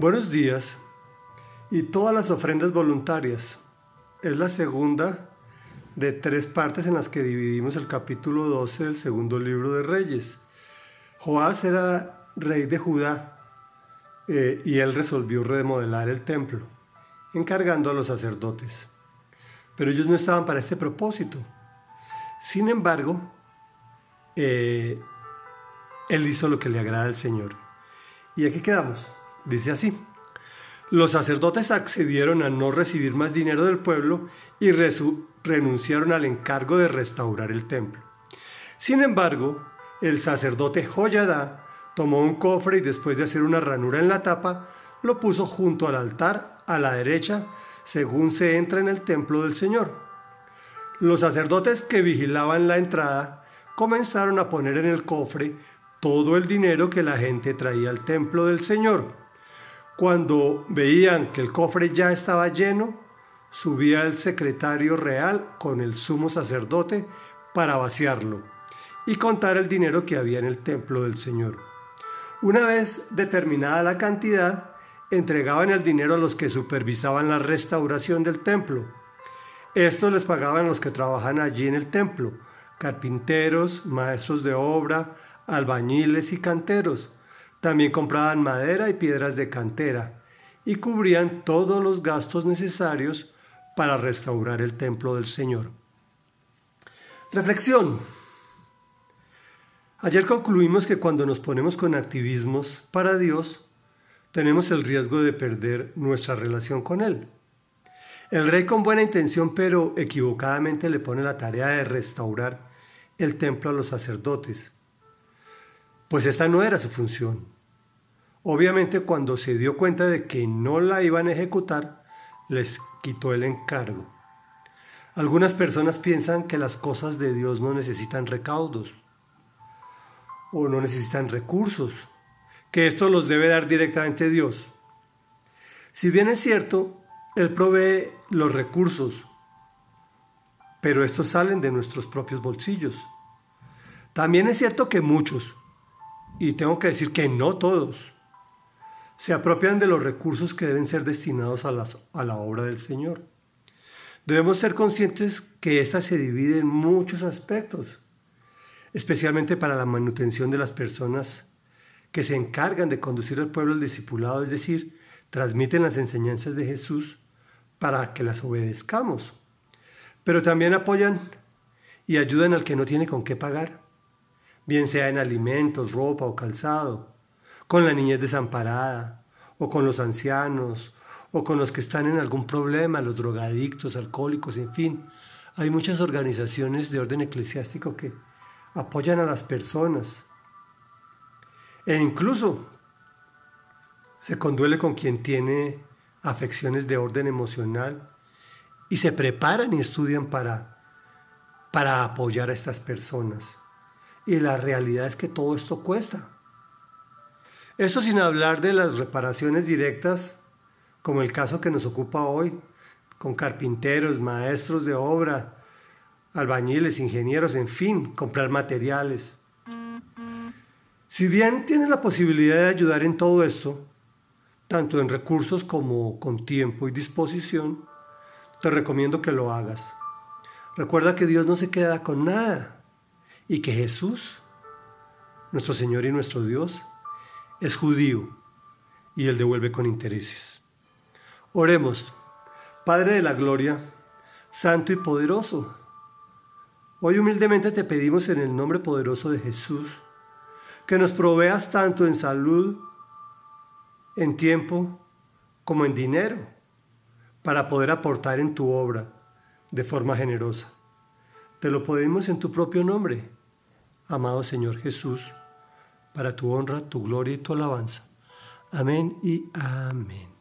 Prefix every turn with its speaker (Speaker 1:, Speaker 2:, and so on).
Speaker 1: Buenos días y todas las ofrendas voluntarias. Es la segunda de tres partes en las que dividimos el capítulo 12 del segundo libro de Reyes. Joás era rey de Judá eh, y él resolvió remodelar el templo, encargando a los sacerdotes. Pero ellos no estaban para este propósito. Sin embargo, eh, él hizo lo que le agrada al Señor. Y aquí quedamos. Dice así, los sacerdotes accedieron a no recibir más dinero del pueblo y renunciaron al encargo de restaurar el templo. Sin embargo, el sacerdote Joyadá tomó un cofre y después de hacer una ranura en la tapa, lo puso junto al altar a la derecha, según se entra en el templo del Señor. Los sacerdotes que vigilaban la entrada comenzaron a poner en el cofre todo el dinero que la gente traía al templo del Señor cuando veían que el cofre ya estaba lleno, subía el secretario real con el sumo sacerdote para vaciarlo y contar el dinero que había en el templo del Señor. Una vez determinada la cantidad, entregaban el dinero a los que supervisaban la restauración del templo. Esto les pagaban los que trabajan allí en el templo, carpinteros, maestros de obra, albañiles y canteros, también compraban madera y piedras de cantera y cubrían todos los gastos necesarios para restaurar el templo del Señor. Reflexión. Ayer concluimos que cuando nos ponemos con activismos para Dios, tenemos el riesgo de perder nuestra relación con Él. El rey con buena intención pero equivocadamente le pone la tarea de restaurar el templo a los sacerdotes pues esta no era su función. Obviamente cuando se dio cuenta de que no la iban a ejecutar, les quitó el encargo. Algunas personas piensan que las cosas de Dios no necesitan recaudos o no necesitan recursos, que esto los debe dar directamente Dios. Si bien es cierto, Él provee los recursos, pero estos salen de nuestros propios bolsillos. También es cierto que muchos, y tengo que decir que no todos, se apropian de los recursos que deben ser destinados a, a la obra del Señor. Debemos ser conscientes que ésta se divide en muchos aspectos, especialmente para la manutención de las personas que se encargan de conducir al pueblo al discipulado, es decir, transmiten las enseñanzas de Jesús para que las obedezcamos. Pero también apoyan y ayudan al que no tiene con qué pagar bien sea en alimentos, ropa o calzado, con la niñez desamparada, o con los ancianos, o con los que están en algún problema, los drogadictos, alcohólicos, en fin. Hay muchas organizaciones de orden eclesiástico que apoyan a las personas. E incluso se conduele con quien tiene afecciones de orden emocional y se preparan y estudian para, para apoyar a estas personas. Y la realidad es que todo esto cuesta. Eso sin hablar de las reparaciones directas, como el caso que nos ocupa hoy, con carpinteros, maestros de obra, albañiles, ingenieros, en fin, comprar materiales. Si bien tienes la posibilidad de ayudar en todo esto, tanto en recursos como con tiempo y disposición, te recomiendo que lo hagas. Recuerda que Dios no se queda con nada y que Jesús, nuestro Señor y nuestro Dios, es judío y Él devuelve con intereses. Oremos, Padre de la Gloria, Santo y poderoso. Hoy humildemente te pedimos en el nombre poderoso de Jesús que nos proveas tanto en salud, en tiempo, como en dinero, para poder aportar en tu obra de forma generosa. Te lo pedimos en tu propio nombre amado Señor Jesús, para tu honra, tu gloria y tu alabanza. Amén y amén.